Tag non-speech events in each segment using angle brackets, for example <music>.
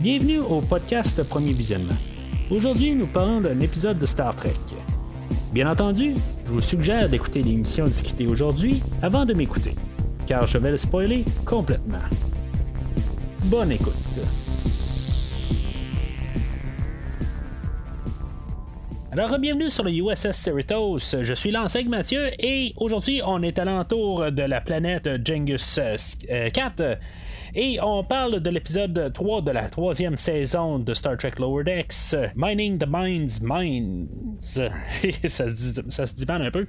Bienvenue au podcast Premier Visionnement. Aujourd'hui, nous parlons d'un épisode de Star Trek. Bien entendu, je vous suggère d'écouter l'émission discutée aujourd'hui avant de m'écouter, car je vais le spoiler complètement. Bonne écoute. Alors, bienvenue sur le USS Cerritos. Je suis Lanseg Mathieu et aujourd'hui, on est à l'entour de la planète Genghis 4 et on parle de l'épisode 3 de la troisième saison de Star Trek Lower Decks, Mining the Minds Minds. <laughs> ça, se dit, ça se dit un peu.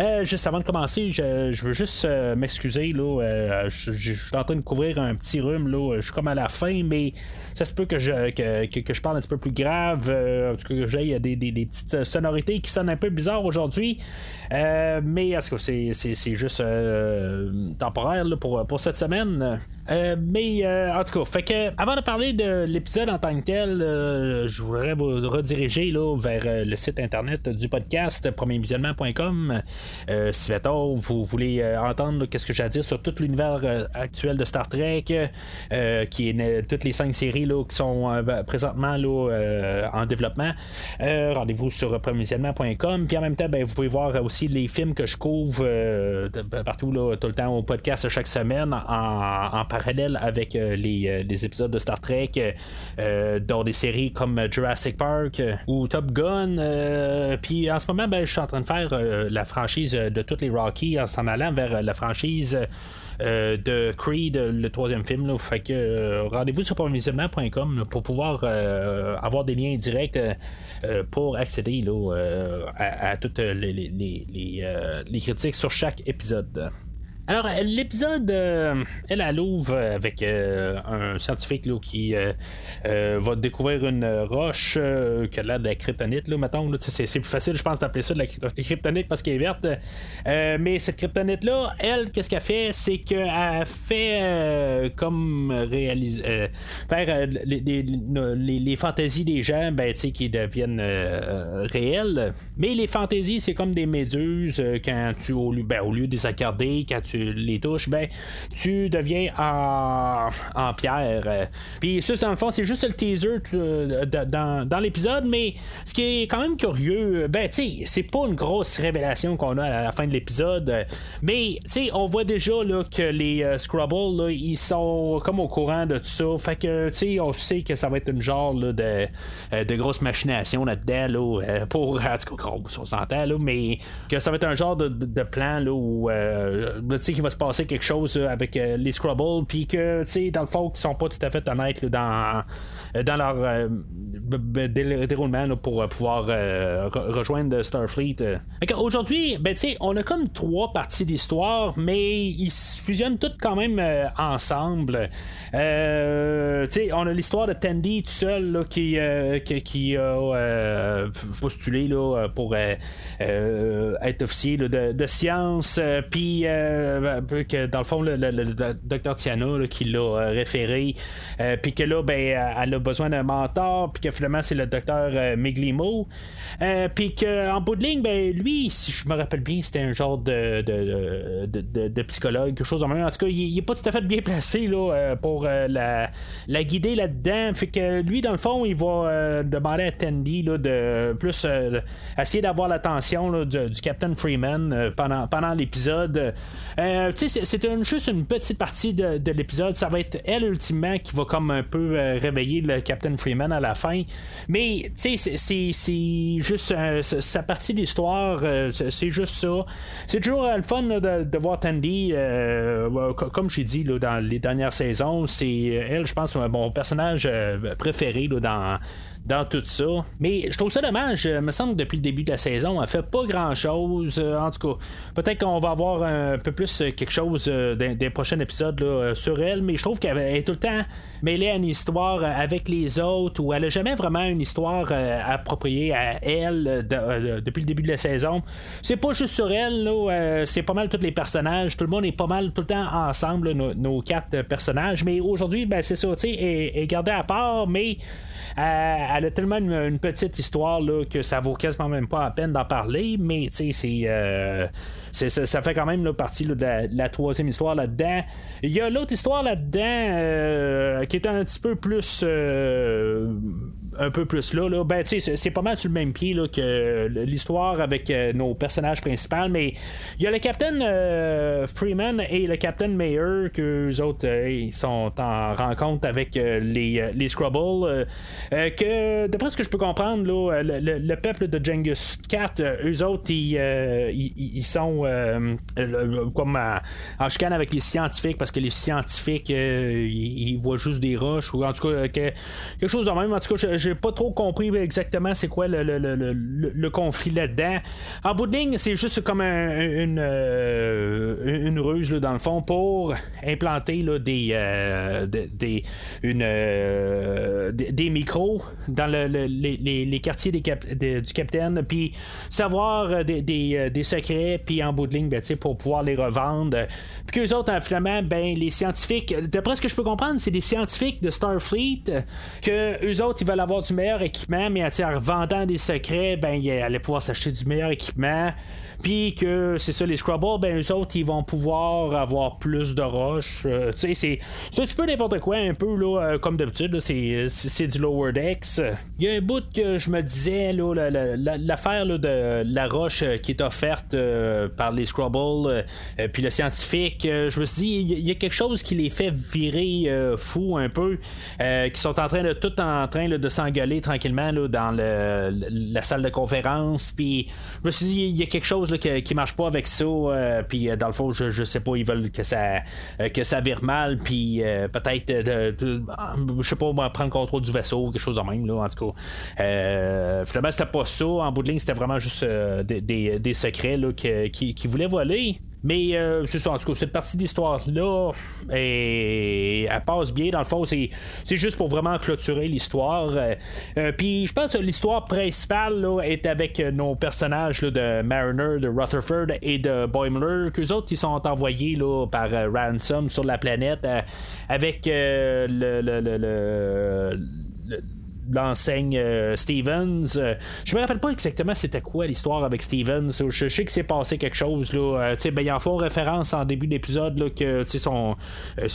Euh, juste avant de commencer, je, veux juste euh, m'excuser. Euh, je, suis en train de couvrir un petit rhume. Là. Je suis comme à la fin, mais ça se peut que je, que, je parle un petit peu plus grave. en tout cas, que j'ai des, des, des, petites sonorités qui sonnent un peu bizarres aujourd'hui. mais en tout cas, c'est juste temporaire pour, pour cette semaine. Mais euh, en tout cas, fait que avant de parler de l'épisode en tant que tel, euh, je voudrais vous rediriger là, vers le site internet du podcast premiervisionnement.com. si vous voulez entendre qu'est-ce que j'ai à dire sur tout l'univers actuel de Star Trek, qui est toutes les cinq séries là, qui sont présentement là, en développement, rendez-vous sur premiervisionnement.com. Puis en même temps, ben, vous pouvez voir aussi les films que je couvre partout là, tout le temps au podcast chaque semaine en parallèle avec euh, euh, les, épisodes de Star Trek, euh, dans des séries comme Jurassic Park ou Top Gun. Puis en ce moment, ben, je suis en train de faire la franchise de toutes les Rocky en s'en allant vers la franchise. de Creed, le troisième film. Fait que rendez-vous sur provisionnement.com pour pouvoir avoir des liens directs pour accéder à, toutes les, critiques sur chaque épisode. Alors, l'épisode, euh, elle, elle ouvre avec euh, un scientifique là, qui euh, va découvrir une roche qui a l'air de la kryptonite, là, mettons. c'est, plus facile, je pense, d'appeler ça de la kryptonite parce qu'elle est verte. mais cette kryptonite-là, elle, qu'est-ce qu'elle fait? C'est qu'elle fait comme réaliser. faire les, les, fantaisies des gens ben, qui deviennent réelles. Mais les fantaisies, c'est comme des méduses quand tu, au ben, au lieu de les accorder, quand tu les touches, ben, tu deviens en, en pierre. Puis ça, dans le fond, c'est juste le teaser euh, dans, dans l'épisode, mais ce qui est quand même curieux, ben, tu sais, c'est pas une grosse révélation qu'on a à la fin de l'épisode, mais, tu sais, on voit déjà là, que les euh, Scrubble, ils sont comme au courant de tout ça. Fait que, tu sais, on sait que ça va être une genre de, euh, de grosse machination là-dedans, là, pour, en tout cas, on s'entend, là, mais que ça va être un genre de, de plan là, où sais qu'il va se passer quelque chose euh, avec euh, les Scrubble, puis que, tu sais, dans le fond, ils sont pas tout à fait honnêtes dans, euh, dans leur déroulement pour pouvoir rejoindre Starfleet. Aujourd'hui, ben, tu sais, on a comme trois parties d'histoire, mais ils fusionnent toutes quand même ensemble. tu sais, on a l'histoire de Tandy tout seul qui, qui, a postulé là, pour être officier de, de, science, puis euh, que dans le fond, le, docteur Tiana qui l'a euh, référé, euh, puis que là, ben, elle a besoin d'un mentor, puis que finalement, c'est le docteur Miglimo. puis qu'en bout de ligne, ben, lui, si je me rappelle bien, c'était un genre de, de, psychologue, quelque chose de même. En tout cas, il, est pas tout à fait bien placé là, pour la, la, guider là-dedans. Fait que lui, dans le fond, il va demander à Tandy là, de plus essayer d'avoir l'attention du, du, Captain Freeman pendant, pendant l'épisode. Euh, c'est juste une petite partie de, l'épisode. Ça va être elle ultimement qui va comme un peu euh, réveiller le Captain Freeman à la fin. Mais c'est juste euh, sa partie d'histoire. c'est juste ça. C'est toujours le fun de, voir Tandy. comme j'ai dit dans les dernières saisons, c'est elle, je pense, mon personnage préféré dans dans tout ça. Mais je trouve ça dommage. Il me semble que depuis le début de la saison, elle fait pas grand chose. Euh, en tout cas, peut-être qu'on va avoir un peu plus euh, quelque chose euh, des, prochains épisodes sur elle, mais je trouve qu'elle est tout le temps mêlée à une histoire avec les autres ou elle a jamais vraiment une histoire appropriée à elle depuis le début de la saison. C'est pas juste sur elle, c'est pas mal tous les personnages. Tout le monde est pas mal tout le temps ensemble, nos, quatre personnages. Mais aujourd'hui, ben, c'est ça, tu sais, est, est gardé à part, mais elle a tellement une, petite histoire là, que ça vaut quasiment même pas la peine d'en parler, mais tu sais, c'est. Euh, ça, fait quand même partie de, la, troisième histoire là-dedans. Il y a l'autre histoire là-dedans euh, qui est un petit peu plus un peu plus là, là. ben c'est pas mal sur le même pied là, que l'histoire avec nos personnages principaux mais il y a le Captain Freeman et le Captain Mayer que eux autres ils sont en rencontre avec les, les Scrubbles que d'après ce que je peux comprendre là, le, peuple de Genghis Khan eux autres ils, ils, sont comme en chicane avec les scientifiques parce que les scientifiques ils, voient juste des roches ou en tout cas quelque chose de même en tout cas j'ai pas trop compris exactement c'est quoi le, le, conflit là-dedans. En bout de ligne, c'est juste comme une, euh, une ruse dans le fond pour implanter là, des, euh, des, une, euh, des, micros dans les, les, quartiers des du capitaine, puis savoir des, des, secrets, puis en bout de ligne, ben, pour pouvoir les revendre. Puis qu'eux autres, finalement, ben, les scientifiques, d'après ce que je peux comprendre, c'est des scientifiques de Starfleet que eux autres, ils veulent avoir du meilleur équipement, mais en vendant des secrets, ben, ils allaient pouvoir s'acheter du meilleur équipement. Puis que c'est ça, les Scrubbles, ben eux autres, ils vont pouvoir avoir plus de roches. Euh, tu sais, c'est, un petit peu n'importe quoi, un peu, là, euh, comme d'habitude, c'est, du lower decks. Il y a un bout que je me disais, là, l'affaire de la roche euh, qui est offerte par les Scrubbles, puis le scientifique, je me suis dit, il y, a quelque chose qui les fait virer fou un peu, qui sont en train de tout en train de s'engueuler tranquillement dans la salle de conférence. Puis je me suis dit, il y a quelque chose qui, marche pas avec ça. Euh, puis euh, dans le fond, je, je sais pas, ils veulent que ça euh, que ça vire mal. Puis peut-être, je sais pas, prendre le contrôle du vaisseau, quelque chose de même. Là, en tout cas, finalement, c'était pas ça. En bout de ligne, c'était vraiment juste des, des, secrets là, qui, qui voulaient voler. Mais euh, c'est ça, en tout cas, cette partie d'histoire-là, elle passe bien. Dans le fond, c'est, juste pour vraiment clôturer l'histoire. Euh, euh, puis je pense que l'histoire principale là, est avec nos personnages de Mariner, de Rutherford et de Boimler, qu'eux autres, ils sont envoyés là, par Ransom sur la planète avec le, le, le, le l'enseigne euh, Stevens. Euh, je me rappelle pas exactement c'était quoi l'histoire avec Stevens. Je, sais que c'est passé quelque chose. Là. Euh, ben, ils en font référence en début d'épisode que sont,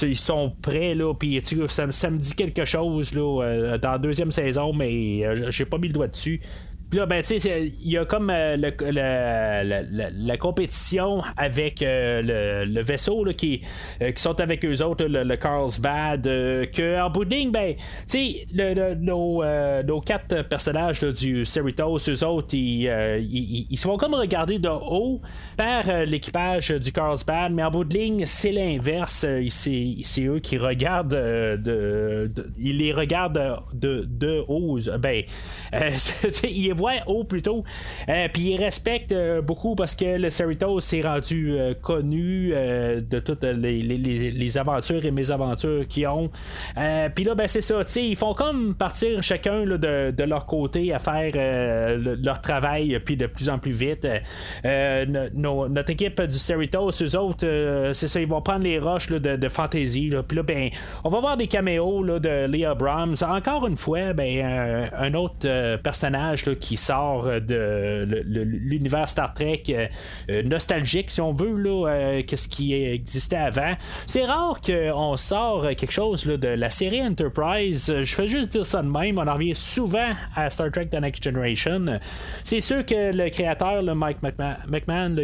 ils sont prêts. Là, puis, ça, ça, me dit quelque chose là, dans la deuxième saison, mais j'ai pas mis le doigt dessus. Puis ben, tu sais, il y a comme euh, la, compétition avec euh, le, vaisseau qui, euh, qui sont avec eux autres, le, Carlsbad, que en bout ben, tu sais, nos, nos, quatre personnages du Cerritos, eux autres, ils, se font comme regarder de haut par l'équipage du Carlsbad, mais en bout de ligne, c'est l'inverse. c'est eux qui regardent de, ils les regardent de, de haut. Ben, <laughs> ils voit haut plutôt. Euh, puis il respecte euh, beaucoup parce que le Cerritos s'est rendu euh, connu de toutes les, les, aventures et mésaventures qu'ils ont. puis là, ben c'est ça, ils font comme partir chacun de, leur côté à faire leur travail, puis de plus en plus vite. notre équipe du Cerritos, eux autres, c'est ça, ils vont prendre les roches de, de fantasy. Puis là, ben, on va voir des caméos de Leah Brahms. Encore une fois, ben, un, autre personnage qui qui sort euh, de l'univers Star Trek euh, euh, nostalgique, si on veut, là, qu'est-ce qui existait avant. C'est rare qu'on sort quelque chose de la série Enterprise. Je fais juste dire ça de même. On en revient souvent à Star Trek The Next Generation. C'est sûr que le créateur, Mike McMahon,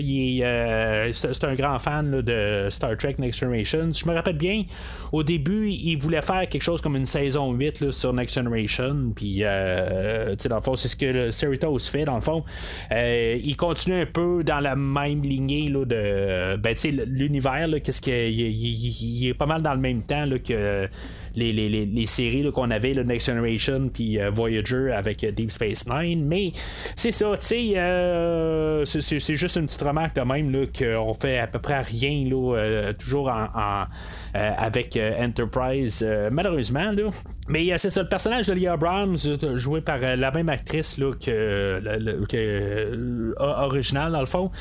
c'est un grand fan de Star Trek Next Generation. Je me rappelle bien, au début, il voulait faire quelque chose comme une saison 8 sur Next Generation. Puis, dans le fond, c'est ce que le Cerritos fait, dans le fond. Euh, il continue un peu dans la même lignée là, de ben, l'univers. Qu'est-ce qu'il il, est pas mal dans le même temps là, que les, les, les, séries qu'on avait, le Next Generation puis euh, Voyager avec euh, Deep Space Nine. Mais c'est ça, tu sais, euh, c'est juste une petite remarque de même qu'on fait à peu près rien, là, toujours en, avec Enterprise, malheureusement. Là. Mais c'est ça, le personnage de Leah Brahms, joué par la même actrice là, que, que original dans le fond,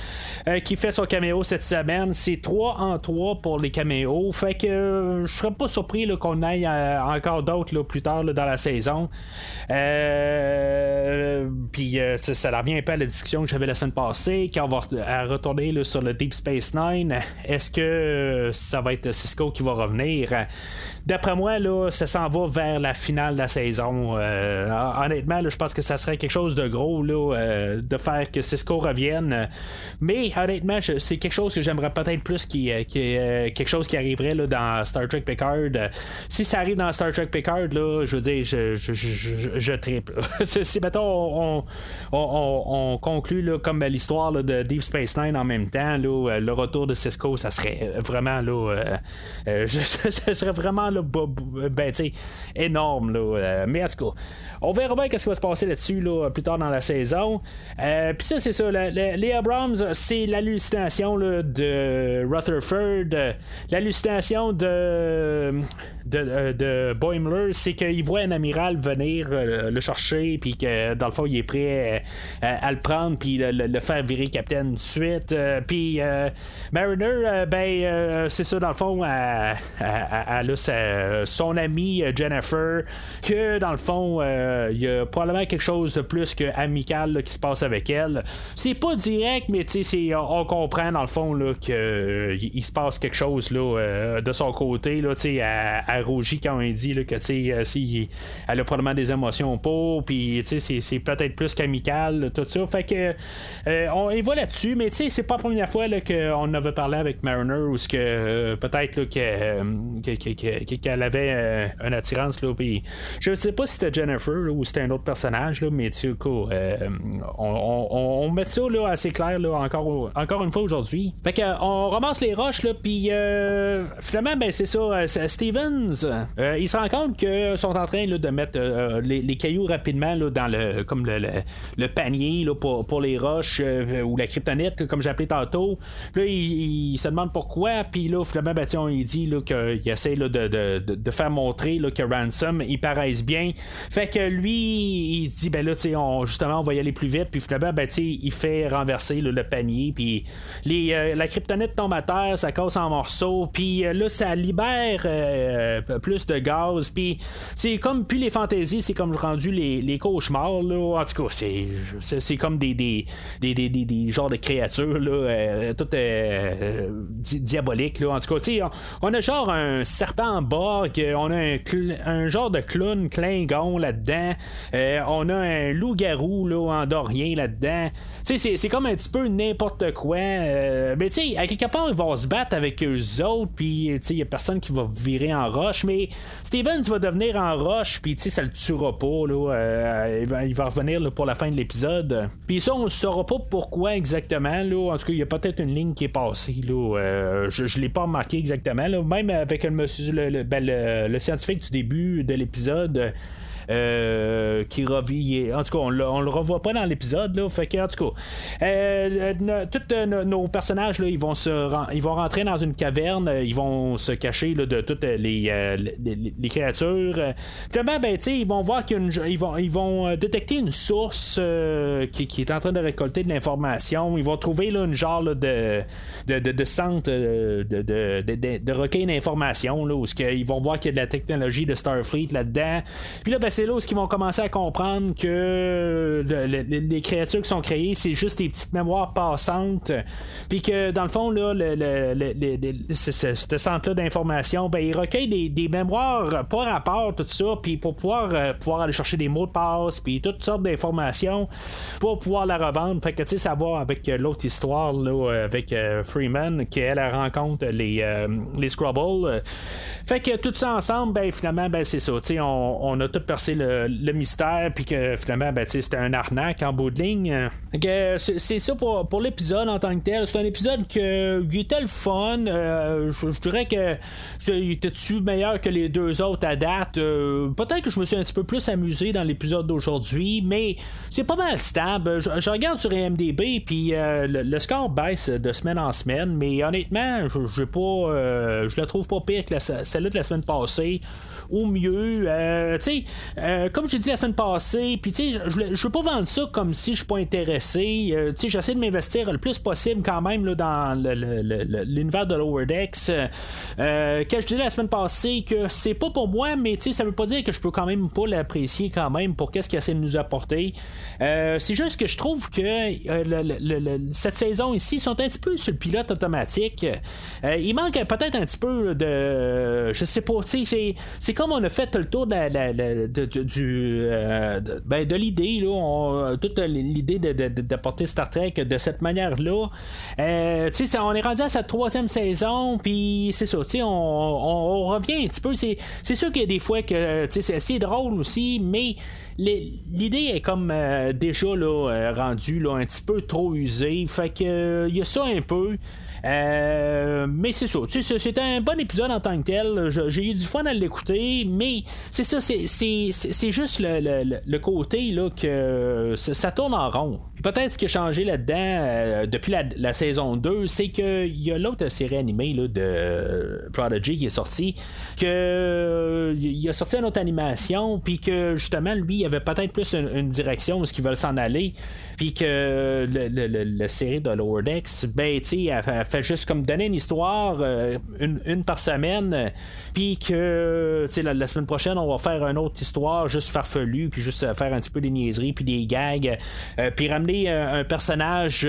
qui fait son caméo cette semaine. C'est 3 en 3 pour les caméos. Fait que je serais pas surpris qu'on aille encore d'autres plus tard dans la saison. Puis ça, ça, revient un peu à la discussion que j'avais la semaine passée, quand on va retourner sur le Deep Space Nine. Est-ce que ça va être Cisco qui va revenir? D'après moi, là, ça s'en va vers la finale de la saison. Euh, honnêtement, je pense que ça serait quelque chose de gros euh, de faire que Cisco revienne. Mais honnêtement, c'est quelque chose que j'aimerais peut-être plus qui, euh, quelque chose qui arriverait dans Star Trek Picard. si arrive dans Star Trek Picard, là, je veux dire, je, je, triple. si <laughs> mettons on, on, on, conclut là, comme l'histoire de Deep Space Nine en même temps, là, le retour de Cisco, ça serait vraiment là, <laughs> ça serait vraiment ben, énorme. Là, euh, mais en tout cas, on verra bien ce qui va se passer là-dessus là, plus tard dans la saison. Euh, Puis ça, c'est ça. les Abrams, c'est l'hallucination de Rutherford. L'hallucination de, euh, de Boimler, c'est qu'il voit un amiral venir euh, le chercher, puis que dans le fond, il est prêt à, le prendre, puis le, faire virer capitaine de suite. puis Mariner, ben, c'est ça, dans le fond, elle, a son amie Jennifer, que dans le fond, il y a probablement quelque chose de plus que amical qui se passe avec elle. C'est pas direct, mais on comprend dans le fond qu'il euh, il se passe quelque chose là, euh, de son côté. Là, à, à rougit quand on dit que euh, si, elle a probablement des émotions pour, puis c'est, peut-être plus qu'amical, tout ça. Fait que on y va là-dessus, mais c'est pas la première fois qu'on avait parlé avec Mariner ou ce que peut-être qu'elle avait une attirance. Là, pis, je sais pas si c'était Jennifer ou c'était un autre personnage, mais euh, on, met ça là, assez clair là, encore, encore une fois aujourd'hui. Fait que, on ramasse les roches, là, puis euh, finalement, ben, c'est ça. Euh, Stevens, il se rend compte qu'ils sont en train de mettre les, cailloux rapidement dans le, panier pour, les roches ou la kryptonite, comme appelé tantôt. Là, il, se demande pourquoi, puis là, finalement, ben, on il dit qu'il essaie de, de, faire montrer que Ransom, il paraisse bien. Fait que lui, il dit ben là, justement, on va y aller plus vite, puis finalement, ben, il fait renverser le panier, puis euh, la kryptonite tombe à terre, ça casse en morceaux, puis euh, là, ça libère euh, plus de gaz, puis c'est comme, puis les fantaisies, c'est comme rendu les, les cauchemars, là, en tout cas, c'est, c'est, comme des, des, des, des, des, genres de créatures, là, toutes diaboliques, là, en tout cas, on, on, a genre un serpent en bas, on a un, un genre de clown Klingon là-dedans, euh, on a un loup-garou là, là-dedans. C'est, comme un petit peu n'importe quoi. Euh, mais tu sais, à quelque part, ils vont se battre avec eux autres, puis il y a personne qui va virer en roche. Mais Stevens va devenir en roche, puis ça le tuera pas. Là, euh, il, va, revenir pour la fin de l'épisode. Puis ça, on ne saura pas pourquoi exactement. Là. En tout cas, il y a peut-être une ligne qui est passée. Là. je ne l'ai pas remarqué exactement. Là. Même avec le, ben, le scientifique du début de l'épisode. Euh, qui revit. En tout cas, on, on le revoit pas dans l'épisode. Là, en tout cas, euh, euh tous nos personnages, là, ils, vont se ils vont rentrer dans une caverne, ils vont se cacher là, de toutes les, créatures. Finalement, ben, ils vont voir qu'ils vont, ils vont détecter une source qui, qui, est en train de récolter de l'information. Ils vont trouver là, une genre de, de, de, centre de, de, recueil d'informations où ils vont voir qu'il y a de la technologie de Starfleet là-dedans. Puis là, ben, c'est là où ils vont commencer à comprendre que les créatures qui sont créées, c'est juste des petites mémoires passantes. Puis que dans le fond, là, ce, centre-là d'information, ben, il recueille des, mémoires par rapport, tout ça, puis pour pouvoir, euh, pouvoir aller chercher des mots de passe, puis toutes sortes d'informations pour pouvoir la revendre. Fait que tu sais, ça va avec euh, l'autre histoire là, avec euh, Freeman, qu'elle rencontre les, les Scrubbles. Fait que tout ça ensemble, ben finalement, ben c'est ça. On, on a tout le, mystère, puis que finalement, ben, c'était un arnaque en bout de ligne. c'est ça pour, pour l'épisode en tant que tel. C'est un épisode que il était le fun. Euh, je, dirais que il était-tu meilleur que les deux autres à date? Euh, peut-être que je me suis un petit peu plus amusé dans l'épisode d'aujourd'hui, mais c'est pas mal stable. Je, regarde sur IMDB, puis euh, le, score baisse de semaine en semaine, mais honnêtement, je, pas, je la trouve pas pire que celle-là de la semaine passée au mieux. tu sais, comme j'ai dit la semaine passée, puis tu sais, je, je veux pas vendre ça comme si je suis pas intéressé. tu sais, j'essaie de m'investir le plus possible quand même là, dans l'univers de Lower Decks. Euh, quand je disais la semaine passée que c'est pas pour moi, mais ça veut pas dire que je peux quand même pas l'apprécier quand même pour qu'est-ce qu'il essaie de nous apporter. Euh, c'est juste que je trouve que euh, cette saison ici sont un petit peu sur le pilote automatique. Euh, il manque peut-être un petit peu de. Je sais pas, c'est, c'est comme on a fait le tour de, du, ben, de l'idée, là, toute l'idée d'apporter Star Trek de cette manière-là. on est rendu à cette troisième saison, puis c'est ça, on, revient un petit peu. C'est, sûr qu'il y a des fois que c'est assez drôle aussi, mais l'idée est comme euh, déjà euh, rendue un petit peu trop usée. Fait que euh, il y a ça un peu. Euh, mais c'est ça, c'était un bon épisode en tant que tel. J'ai eu du fun à l'écouter, mais c'est ça, c'est juste le, côté là, que ça, tourne en rond. Peut-être ce qui a changé là-dedans euh, depuis la, saison 2, c'est qu'il y a l'autre série animée là, de Prodigy qui est sortie, que il a sorti une autre animation, puis que justement, lui, il avait peut-être plus une, direction où ce qu'ils veulent s'en aller, puis que la série de Lower Decks, ben, tu sais, fait juste comme donner une histoire, euh, une, par semaine, puis que la, la semaine prochaine, on va faire une autre histoire juste farfelue, puis juste euh, faire un petit peu des niaiseries, puis des gags, euh, puis ramener un, personnage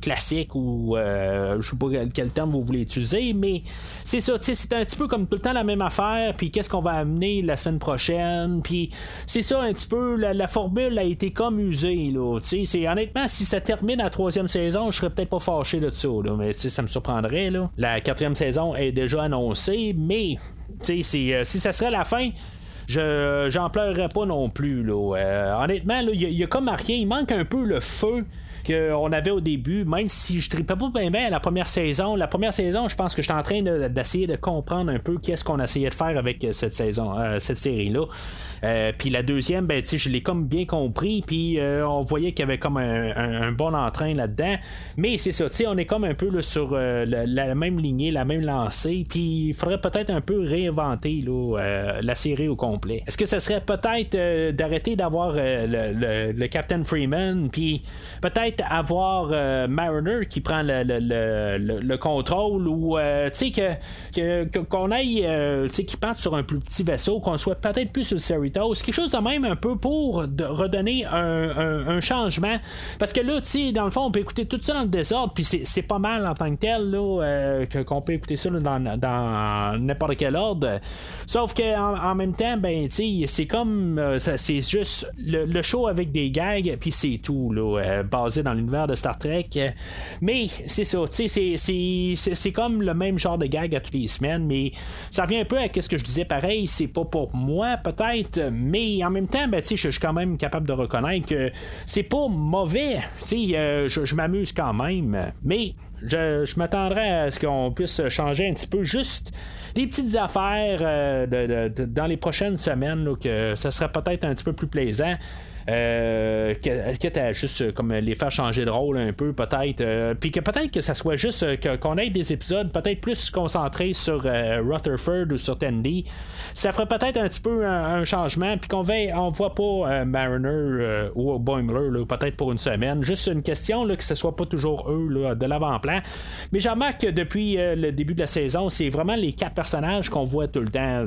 classique ou je sais pas quel, terme vous voulez utiliser, mais c'est ça, c'est un petit peu comme tout le temps la même affaire, puis qu'est-ce qu'on va amener la semaine prochaine, puis c'est ça un petit peu, la, formule a été comme usée, là, c'est honnêtement, si ça termine la troisième saison, je serais peut-être pas fâché de ça, là, mais ça me surprendrait. Là. La quatrième saison est déjà annoncée, mais euh, si ça serait la fin, je j'en pleurerais pas non plus. Là. Euh, honnêtement, il y, a comme rien. Il manque un peu le feu qu'on avait au début, même si je tripais pas bien, la première saison. La première saison, je pense que j'étais en train d'essayer de, comprendre un peu qu'est-ce qu'on essayait de faire avec cette saison, euh, cette série-là. Euh, puis la deuxième, ben, je l'ai comme bien compris, puis euh, on voyait qu'il y avait comme un, bon entrain là-dedans. Mais c'est ça, on est comme un peu sur euh, la, même lignée, la même lancée, puis il faudrait peut-être un peu réinventer la série au complet. Est-ce que ça serait peut-être d'arrêter d'avoir le, Captain Freeman, puis peut-être avoir Mariner qui prend le, contrôle, ou tu sais, que, qu'on aille, tu sais, qui parte sur un plus petit vaisseau, qu'on soit peut-être plus sur le quelque chose de même un peu pour redonner un, changement. Parce que là, tu sais, dans le fond, on peut écouter tout ça dans le désordre, puis c'est pas mal en tant que tel, là, euh, qu'on peut écouter ça dans, n'importe quel ordre. Sauf qu'en en, même temps, ben, tu sais, c'est comme, euh, c'est juste le, show avec des gags, puis c'est tout, là, euh, basé dans l'univers de Star Trek. Mais c'est ça, tu sais, c'est comme le même genre de gag à toutes les semaines, mais ça revient un peu à ce que je disais pareil, c'est pas pour moi, peut-être, mais en même temps, ben, je suis quand même capable de reconnaître que c'est pas mauvais. Euh, je, m'amuse quand même. Mais je, m'attendrais à ce qu'on puisse changer un petit peu juste des petites affaires euh, dans les prochaines semaines, que ça serait peut-être un petit peu plus plaisant. Euh, que, à juste euh, comme les faire changer de rôle un peu peut-être euh, puis que peut-être que ça soit juste qu'on ait des épisodes peut-être plus concentrés sur Rutherford ou sur Tandy. Ça ferait peut-être un petit peu un, changement puis qu'on on voit pas Mariner ou Boimler peut-être pour une semaine. Juste une question que ce soit pas toujours eux de l'avant-plan. Mais j'ai remarqué que depuis le début de la saison c'est vraiment les quatre personnages qu'on voit tout le temps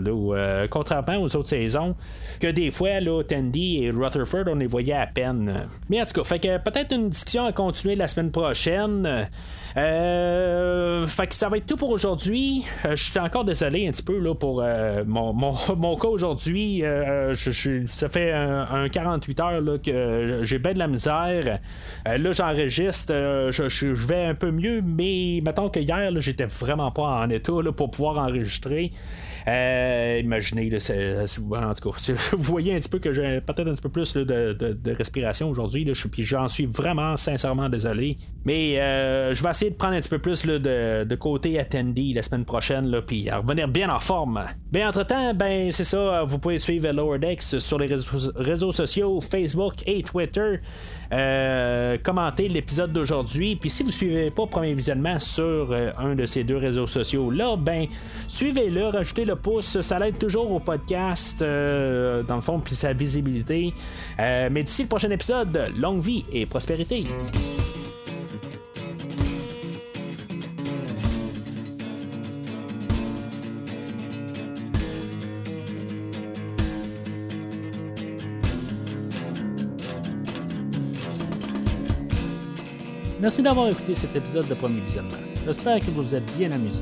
contrairement aux autres saisons que des fois là, Tandy et Rutherford on les voyait à peine. Mais en tout cas, fait que peut-être une discussion à continuer la semaine prochaine. Euh, fait que ça va être tout pour aujourd'hui. Euh, je suis encore désolé un petit peu là, pour euh, mon, mon, <laughs> cas aujourd'hui. Je, ça fait un, 48 heures là, que j'ai bien de la misère. là, j'enregistre. je, vais un peu mieux, mais mettons que hier, j'étais vraiment pas en état pour pouvoir enregistrer. Euh, imaginez, en tout cas, <laughs> vous voyez un petit peu que j'ai peut-être un petit peu plus de, respiration aujourd'hui, puis j'en suis vraiment sincèrement désolé. Mais euh, je vais essayer de prendre un petit peu plus de, côté attendee la semaine prochaine, puis revenir bien en forme. Mais entre-temps, ben c'est ça, vous pouvez suivre Lower sur les réseaux, sociaux, Facebook et Twitter. Euh, commenter l'épisode d'aujourd'hui. Puis si vous suivez pas premier visionnement sur un de ces deux réseaux sociaux là, ben suivez-le, rajoutez le pouce, ça l'aide toujours au podcast dans le fond puis sa visibilité. mais d'ici le prochain épisode, longue vie et prospérité. Merci d'avoir écouté cet épisode de Premier Visionnement. J'espère que vous vous êtes bien amusé.